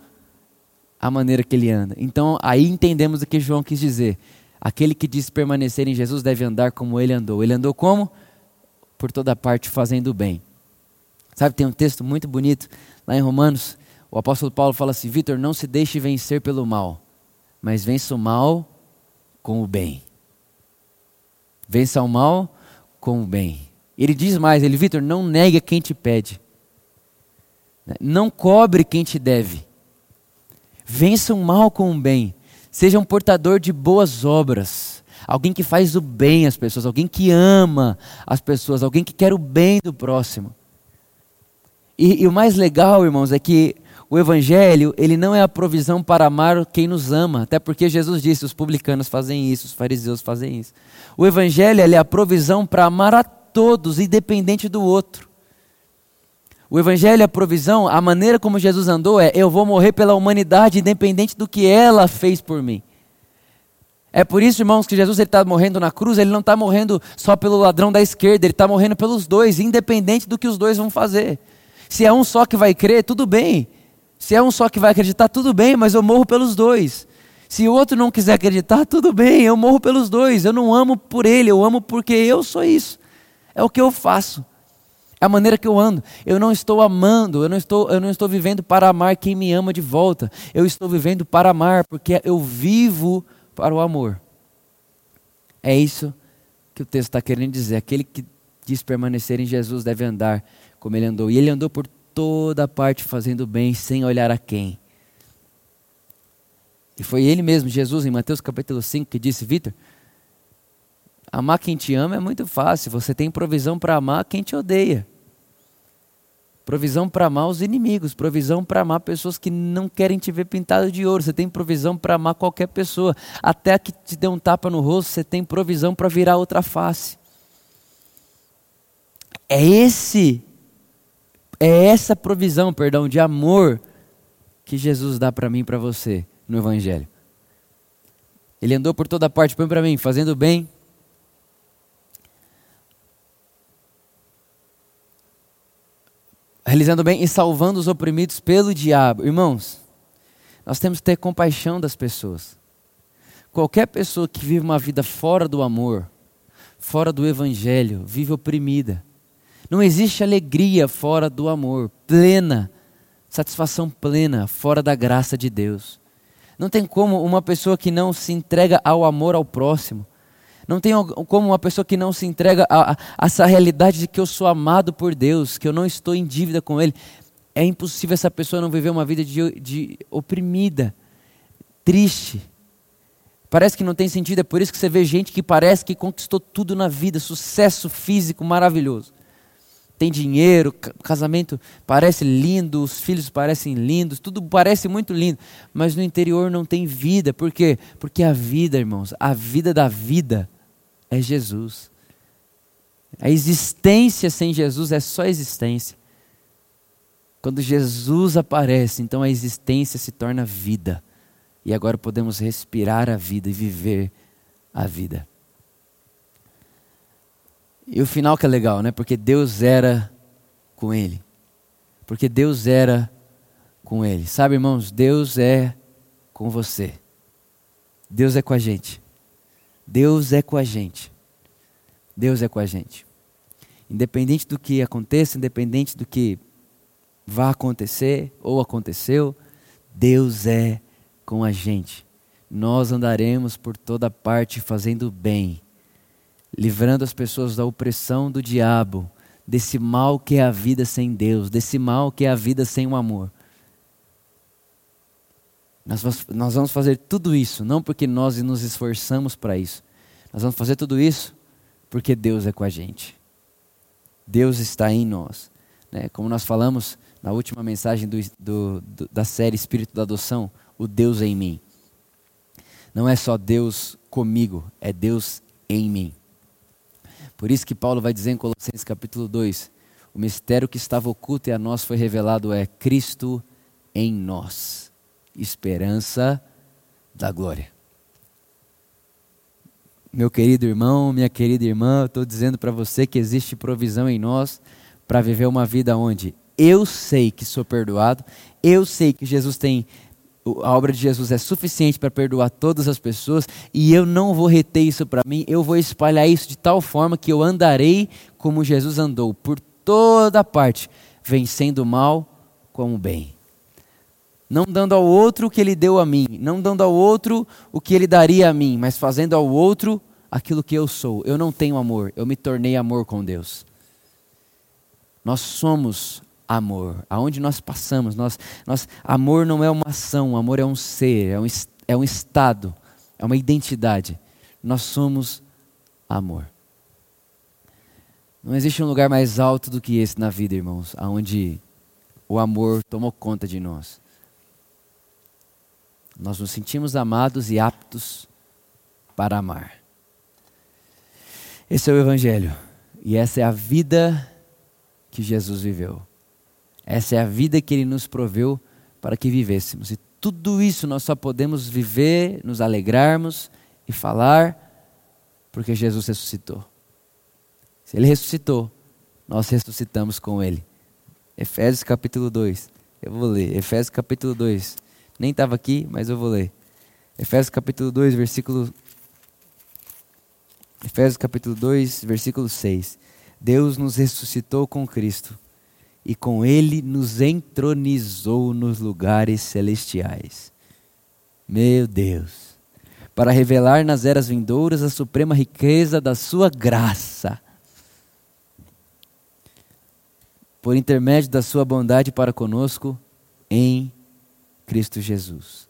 a maneira que ele anda. Então aí entendemos o que João quis dizer. Aquele que diz permanecer em Jesus deve andar como ele andou. Ele andou como? Por toda parte fazendo o bem. Sabe, tem um texto muito bonito lá em Romanos. O apóstolo Paulo fala assim: Vitor, não se deixe vencer pelo mal, mas vença o mal com o bem. Vença o mal com o bem. Ele diz mais: ele, Vitor, não negue quem te pede, não cobre quem te deve. Vença o mal com o bem. Seja um portador de boas obras. Alguém que faz o bem às pessoas, alguém que ama as pessoas, alguém que quer o bem do próximo. E, e, o mais legal, irmãos, é que o Evangelho, ele não é a provisão para amar quem nos ama, até porque Jesus disse: os publicanos fazem isso, os fariseus fazem isso. O Evangelho é a provisão para amar a todos, independente do outro. O Evangelho é a provisão, a maneira como Jesus andou é: eu vou morrer pela humanidade, independente do que ela fez por mim. É por isso, irmãos, que Jesus está morrendo na cruz, ele não está morrendo só pelo ladrão da esquerda, ele está morrendo pelos dois, independente do que os dois vão fazer. Se é um só que vai crer, tudo bem. Se é um só que vai acreditar, tudo bem, mas eu morro pelos dois. Se o outro não quiser acreditar, tudo bem, eu morro pelos dois. Eu não amo por ele, eu amo porque eu sou isso. É o que eu faço. É a maneira que eu ando. Eu não estou amando, eu não estou, eu não estou vivendo para amar quem me ama de volta. Eu estou vivendo para amar, porque eu vivo para o amor. É isso que o texto está querendo dizer. Aquele que diz permanecer em Jesus deve andar como ele andou. E ele andou por toda parte fazendo bem, sem olhar a quem. E foi ele mesmo, Jesus, em Mateus capítulo 5, que disse: Vitor, amar quem te ama é muito fácil, você tem provisão para amar quem te odeia. Provisão para amar os inimigos, provisão para amar pessoas que não querem te ver pintado de ouro. Você tem provisão para amar qualquer pessoa. Até que te dê um tapa no rosto, você tem provisão para virar outra face. É esse é essa provisão, perdão, de amor que Jesus dá para mim e para você no Evangelho. Ele andou por toda parte, põe para mim, fazendo bem. Realizando bem e salvando os oprimidos pelo diabo. Irmãos, nós temos que ter compaixão das pessoas. Qualquer pessoa que vive uma vida fora do amor, fora do evangelho, vive oprimida. Não existe alegria fora do amor, plena, satisfação plena, fora da graça de Deus. Não tem como uma pessoa que não se entrega ao amor ao próximo. Não tem como uma pessoa que não se entrega a, a, essa realidade de que eu sou amado por Deus, que eu não estou em dívida com Ele. É impossível essa pessoa não viver uma vida de, de oprimida, triste. Parece que não tem sentido, é por isso que você vê gente que parece que conquistou tudo na vida, sucesso físico maravilhoso tem dinheiro, casamento parece lindo, os filhos parecem lindos, tudo parece muito lindo, mas no interior não tem vida. Por quê? Porque a vida, irmãos, a vida da vida é Jesus. A existência sem Jesus é só existência. Quando Jesus aparece, então a existência se torna vida. E agora podemos respirar a vida e viver a vida. E o final que é legal, né? Porque Deus era com ele. Porque Deus era com ele. Sabe, irmãos, Deus é com você. Deus é com a gente. Deus é com a gente. Deus é com a gente. Independente do que aconteça, independente do que vá acontecer ou aconteceu, Deus é com a gente. Nós andaremos por toda parte fazendo bem livrando as pessoas da opressão do diabo, desse mal que é a vida sem Deus, desse mal que é a vida sem o amor. Nós, nós vamos fazer tudo isso, não porque nós nos esforçamos para isso. Nós vamos fazer tudo isso porque Deus é com a gente. Deus está em nós. Né? Como nós falamos na última mensagem do, do, do, da série Espírito da Adoção, o Deus em mim. Não é só Deus comigo, é Deus em mim. Por isso que Paulo vai dizer em Colossenses capítulo 2: o mistério que estava oculto e a nós foi revelado é Cristo em nós, esperança da glória. Meu querido irmão, minha querida irmã, eu estou dizendo para você que existe provisão em nós para viver uma vida onde? Eu sei que sou perdoado, eu sei que Jesus tem a obra de Jesus é suficiente para perdoar todas as pessoas e eu não vou reter isso para mim, eu vou espalhar isso de tal forma que eu andarei como Jesus andou, por toda parte, vencendo o mal com o bem. Não dando ao outro o que ele deu a mim, não dando ao outro o que ele daria a mim, mas fazendo ao outro aquilo que eu sou. Eu não tenho amor, eu me tornei amor com Deus. Nós somos amor. Aonde nós passamos, nós, nós, amor não é uma ação, amor é um ser, é um, é um estado, é uma identidade. Nós somos amor. Não existe um lugar mais alto do que esse na vida, irmãos, aonde o amor tomou conta de nós. Nós nos sentimos amados e aptos para amar. Esse é o Evangelho. E essa é a vida que Jesus viveu. Essa é a vida que Ele nos proveu para que vivêssemos. E tudo isso nós só podemos viver, nos alegrarmos e falar porque Jesus ressuscitou. Se Ele ressuscitou, nós ressuscitamos com Ele. Efésios capítulo 2. Eu vou ler. Efésios capítulo 2. Nem estava aqui, mas eu vou ler. Efésios capítulo 2, versículo. Efésios capítulo 2, versículo 6. Deus nos ressuscitou com Cristo e com Ele nos entronizou nos lugares celestiais. Meu Deus! Para revelar nas eras vindouras a suprema riqueza da Sua graça. Por intermédio da Sua bondade para conosco em Cristo Jesus.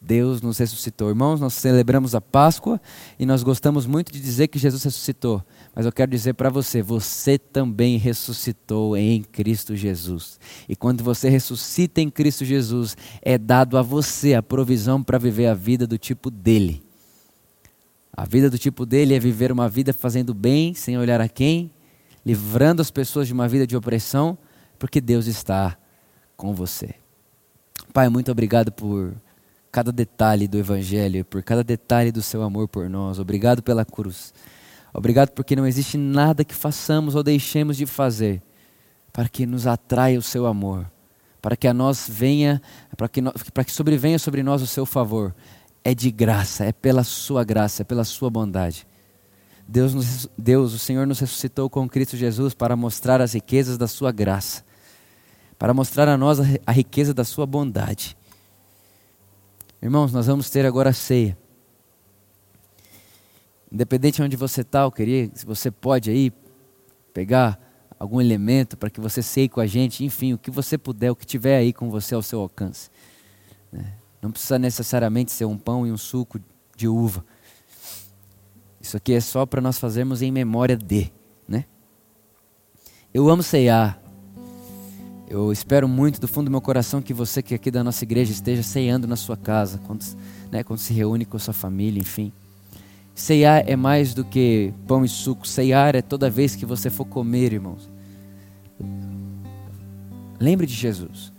Deus nos ressuscitou. Irmãos, nós celebramos a Páscoa e nós gostamos muito de dizer que Jesus ressuscitou. Mas eu quero dizer para você, você também ressuscitou em Cristo Jesus. E quando você ressuscita em Cristo Jesus, é dado a você a provisão para viver a vida do tipo dele. A vida do tipo dele é viver uma vida fazendo bem, sem olhar a quem, livrando as pessoas de uma vida de opressão, porque Deus está com você. Pai, muito obrigado por cada detalhe do Evangelho, por cada detalhe do seu amor por nós. Obrigado pela cruz. Obrigado porque não existe nada que façamos ou deixemos de fazer para que nos atraia o seu amor, para que a nós venha, para que, para que sobrevenha sobre nós o seu favor. É de graça, é pela sua graça, é pela sua bondade. Deus, nos, Deus, o Senhor nos ressuscitou com Cristo Jesus para mostrar as riquezas da sua graça para mostrar a nós a riqueza da sua bondade. Irmãos, nós vamos ter agora a ceia. Independente de onde você está, eu queria, se você pode aí pegar algum elemento para que você ceie com a gente, enfim, o que você puder, o que tiver aí com você ao seu alcance. Né? Não precisa necessariamente ser um pão e um suco de uva. Isso aqui é só para nós fazermos em memória de, né? Eu amo ceiar. Eu espero muito do fundo do meu coração que você que é aqui da nossa igreja esteja ceando na sua casa, quando, né, quando se reúne com a sua família, enfim. Ceiar é mais do que pão e suco. Ceiar é toda vez que você for comer, irmãos. Lembre de Jesus.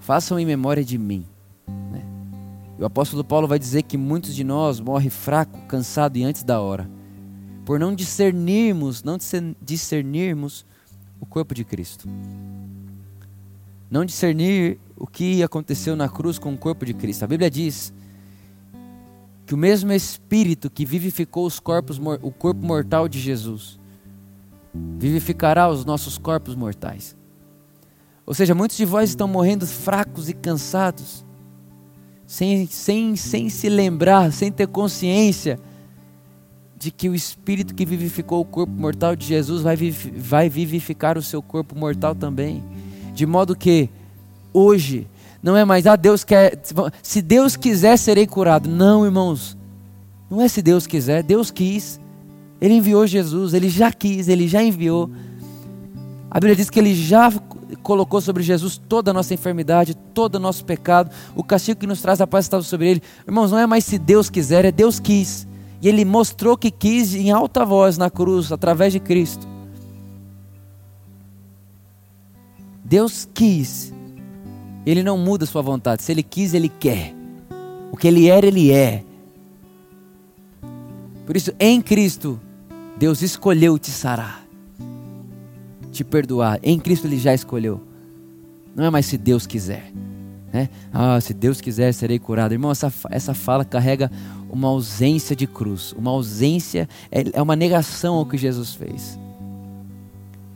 Façam em memória de mim. Né? O apóstolo Paulo vai dizer que muitos de nós morrem fraco, cansado e antes da hora, por não discernirmos, não discernirmos o corpo de Cristo não discernir o que aconteceu na cruz com o corpo de Cristo. A Bíblia diz que o mesmo Espírito que vivificou os corpos, o corpo mortal de Jesus, vivificará os nossos corpos mortais. Ou seja, muitos de vós estão morrendo fracos e cansados, sem, sem, sem se lembrar, sem ter consciência de que o Espírito que vivificou o corpo mortal de Jesus vai, vai vivificar o seu corpo mortal também. De modo que hoje não é mais, ah, Deus quer, se Deus quiser, serei curado. Não, irmãos. Não é se Deus quiser, Deus quis. Ele enviou Jesus, ele já quis, ele já enviou. A Bíblia diz que ele já colocou sobre Jesus toda a nossa enfermidade, todo o nosso pecado, o castigo que nos traz a paz estava sobre ele. Irmãos, não é mais se Deus quiser, é Deus quis. E ele mostrou que quis em alta voz na cruz, através de Cristo. Deus quis. Ele não muda sua vontade. Se ele quis, ele quer. O que ele era, ele é. Por isso, em Cristo, Deus escolheu te sarar. te perdoar. Em Cristo Ele já escolheu. Não é mais se Deus quiser. Né? Ah, se Deus quiser, serei curado. Irmão, essa, essa fala carrega uma ausência de cruz. Uma ausência, é, é uma negação ao que Jesus fez.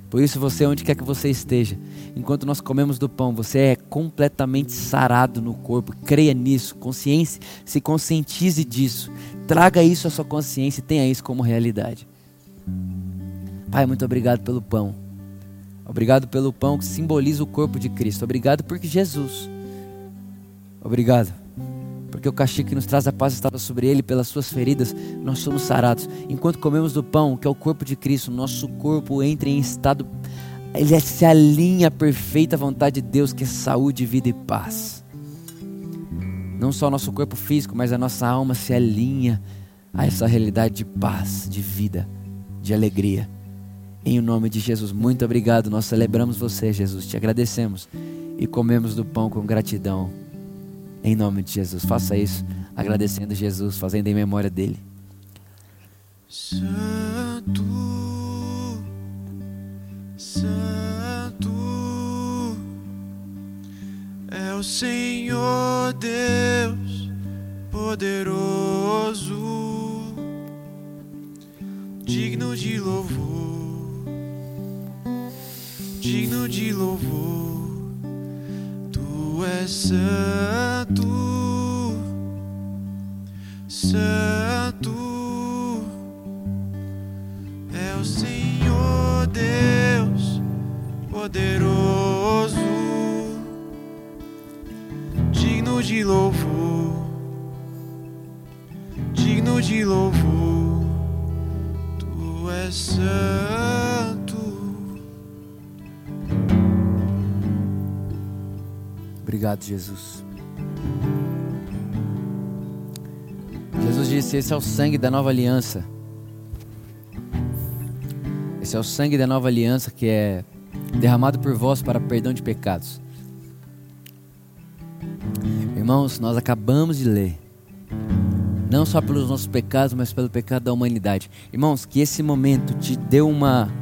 Por isso, você, onde quer que você esteja, enquanto nós comemos do pão, você é completamente sarado no corpo. Creia nisso, consciência, se conscientize disso. Traga isso à sua consciência e tenha isso como realidade. Pai, muito obrigado pelo pão. Obrigado pelo pão que simboliza o corpo de Cristo. Obrigado porque Jesus. Obrigado. Porque o castigo que nos traz a paz estava sobre ele, pelas suas feridas nós somos sarados. Enquanto comemos do pão, que é o corpo de Cristo, nosso corpo entra em estado, ele se alinha à perfeita vontade de Deus, que é saúde, vida e paz. Não só o nosso corpo físico, mas a nossa alma se alinha a essa realidade de paz, de vida, de alegria. Em nome de Jesus, muito obrigado. Nós celebramos você, Jesus. Te agradecemos e comemos do pão com gratidão. Em nome de Jesus, faça isso, agradecendo Jesus, fazendo em memória dele. Santo, Santo é o Senhor Deus poderoso, digno de louvor digno de louvor. Tu és santo, santo é o Senhor Deus poderoso, digno de louvor, digno de louvor. Tu és santo. Obrigado, Jesus. Disse: Esse é o sangue da nova aliança. Esse é o sangue da nova aliança que é derramado por vós para perdão de pecados. Irmãos, nós acabamos de ler. Não só pelos nossos pecados, mas pelo pecado da humanidade. Irmãos, que esse momento te deu uma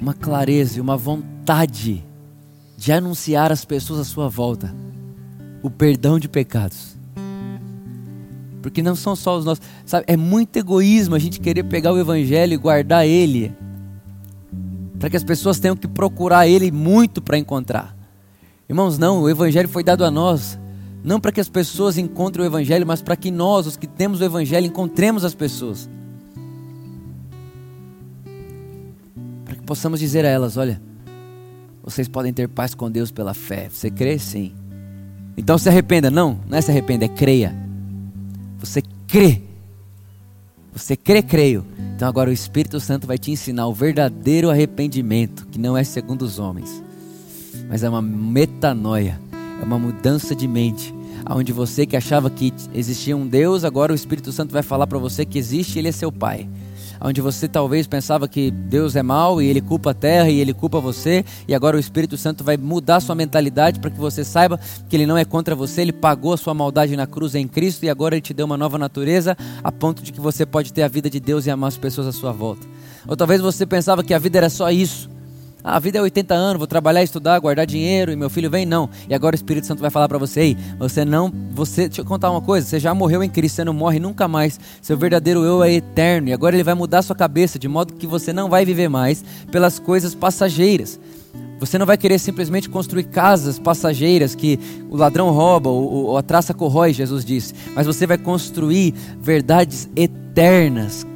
uma clareza e uma vontade de anunciar às pessoas à sua volta o perdão de pecados. Porque não são só os nossos. Sabe, é muito egoísmo a gente querer pegar o evangelho e guardar ele. Para que as pessoas tenham que procurar ele muito para encontrar. Irmãos, não, o evangelho foi dado a nós. Não para que as pessoas encontrem o evangelho, mas para que nós, os que temos o evangelho, encontremos as pessoas. Para que possamos dizer a elas: olha, vocês podem ter paz com Deus pela fé. Você crê? Sim. Então se arrependa. Não, não é se arrependa, é creia. Você crê. Você crê, creio. Então agora o Espírito Santo vai te ensinar o verdadeiro arrependimento, que não é segundo os homens, mas é uma metanoia, é uma mudança de mente. Onde você que achava que existia um Deus, agora o Espírito Santo vai falar para você que existe, ele é seu pai onde você talvez pensava que Deus é mau e ele culpa a terra e ele culpa você, e agora o Espírito Santo vai mudar sua mentalidade para que você saiba que ele não é contra você, ele pagou a sua maldade na cruz em Cristo e agora ele te deu uma nova natureza a ponto de que você pode ter a vida de Deus e amar as pessoas à sua volta. Ou talvez você pensava que a vida era só isso. Ah, a vida é 80 anos, vou trabalhar, estudar, guardar dinheiro e meu filho vem? Não. E agora o Espírito Santo vai falar para você: Ei, você não. Você, deixa eu contar uma coisa: você já morreu em Cristo, você não morre nunca mais. Seu verdadeiro eu é eterno. E agora ele vai mudar sua cabeça de modo que você não vai viver mais pelas coisas passageiras. Você não vai querer simplesmente construir casas passageiras que o ladrão rouba ou, ou a traça corrói, Jesus disse. Mas você vai construir verdades eternas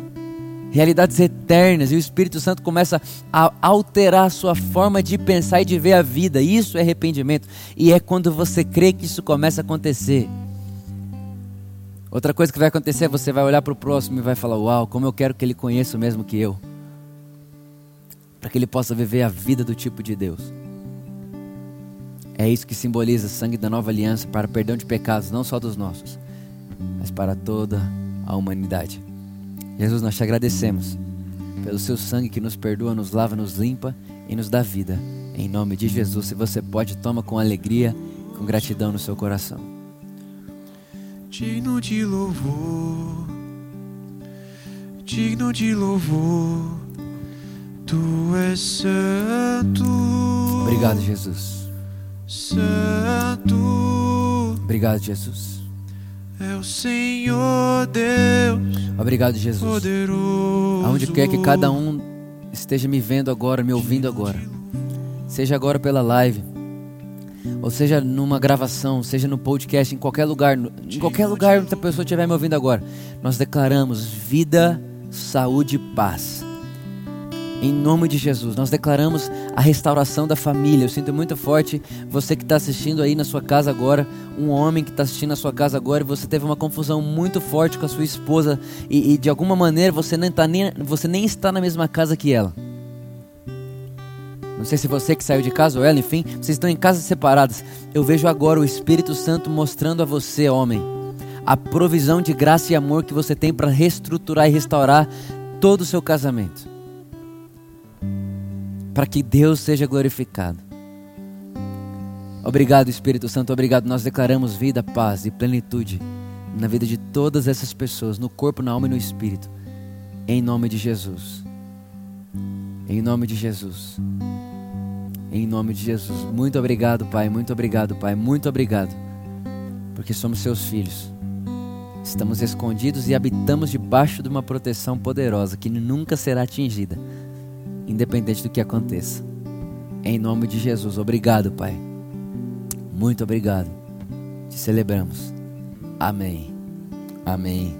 realidades eternas, e o Espírito Santo começa a alterar a sua forma de pensar e de ver a vida. Isso é arrependimento, e é quando você crê que isso começa a acontecer. Outra coisa que vai acontecer é você vai olhar para o próximo e vai falar: Uau, como eu quero que ele conheça o mesmo que eu, para que ele possa viver a vida do tipo de Deus. É isso que simboliza o sangue da nova aliança para perdão de pecados, não só dos nossos, mas para toda a humanidade. Jesus, nós te agradecemos pelo seu sangue que nos perdoa, nos lava, nos limpa e nos dá vida. Em nome de Jesus, se você pode, toma com alegria, com gratidão no seu coração. Digno de louvor, digno de louvor, tu és santo. Obrigado, Jesus. Santo Obrigado, Jesus. É o Senhor Deus Obrigado, Jesus. poderoso. Aonde quer que cada um esteja me vendo agora, me ouvindo agora, seja agora pela live, ou seja numa gravação, seja no podcast, em qualquer lugar, em qualquer lugar onde a pessoa estiver me ouvindo agora, nós declaramos vida, saúde e paz. Em nome de Jesus, nós declaramos a restauração da família. Eu sinto muito forte você que está assistindo aí na sua casa agora, um homem que está assistindo na sua casa agora e você teve uma confusão muito forte com a sua esposa e, e de alguma maneira você nem, tá nem, você nem está na mesma casa que ela. Não sei se você que saiu de casa ou ela, enfim, vocês estão em casas separadas. Eu vejo agora o Espírito Santo mostrando a você, homem, a provisão de graça e amor que você tem para reestruturar e restaurar todo o seu casamento para que Deus seja glorificado. Obrigado, Espírito Santo, obrigado. Nós declaramos vida, paz e plenitude na vida de todas essas pessoas, no corpo, na alma e no espírito. Em nome de Jesus. Em nome de Jesus. Em nome de Jesus. Muito obrigado, Pai. Muito obrigado, Pai. Muito obrigado. Porque somos seus filhos. Estamos escondidos e habitamos debaixo de uma proteção poderosa que nunca será atingida independente do que aconteça. Em nome de Jesus, obrigado, Pai. Muito obrigado. Te celebramos. Amém. Amém.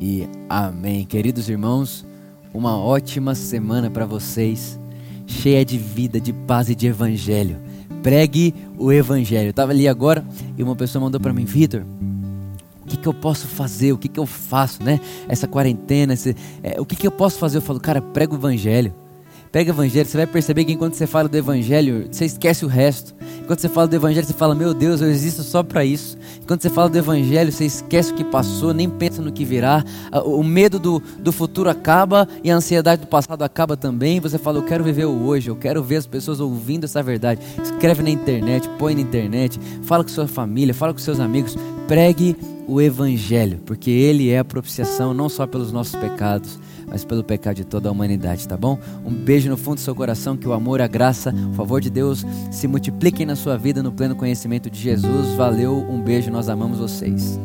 E amém. Queridos irmãos, uma ótima semana para vocês, cheia de vida, de paz e de evangelho. Pregue o evangelho. Eu estava ali agora e uma pessoa mandou para mim, Vitor, o que, que eu posso fazer? O que, que eu faço, né? Essa quarentena, esse, é, o que, que eu posso fazer? Eu falo, cara, prega o evangelho. Pega o evangelho, você vai perceber que enquanto você fala do evangelho, você esquece o resto. Enquanto você fala do evangelho, você fala, meu Deus, eu existo só para isso. Enquanto você fala do evangelho, você esquece o que passou, nem pensa no que virá. O medo do, do futuro acaba e a ansiedade do passado acaba também. Você fala, eu quero viver o hoje, eu quero ver as pessoas ouvindo essa verdade. Escreve na internet, põe na internet, fala com sua família, fala com seus amigos. Pregue o evangelho, porque ele é a propiciação não só pelos nossos pecados, mas pelo pecado de toda a humanidade, tá bom? Um beijo no fundo do seu coração, que o amor, a graça, o favor de Deus se multipliquem na sua vida no pleno conhecimento de Jesus. Valeu, um beijo, nós amamos vocês.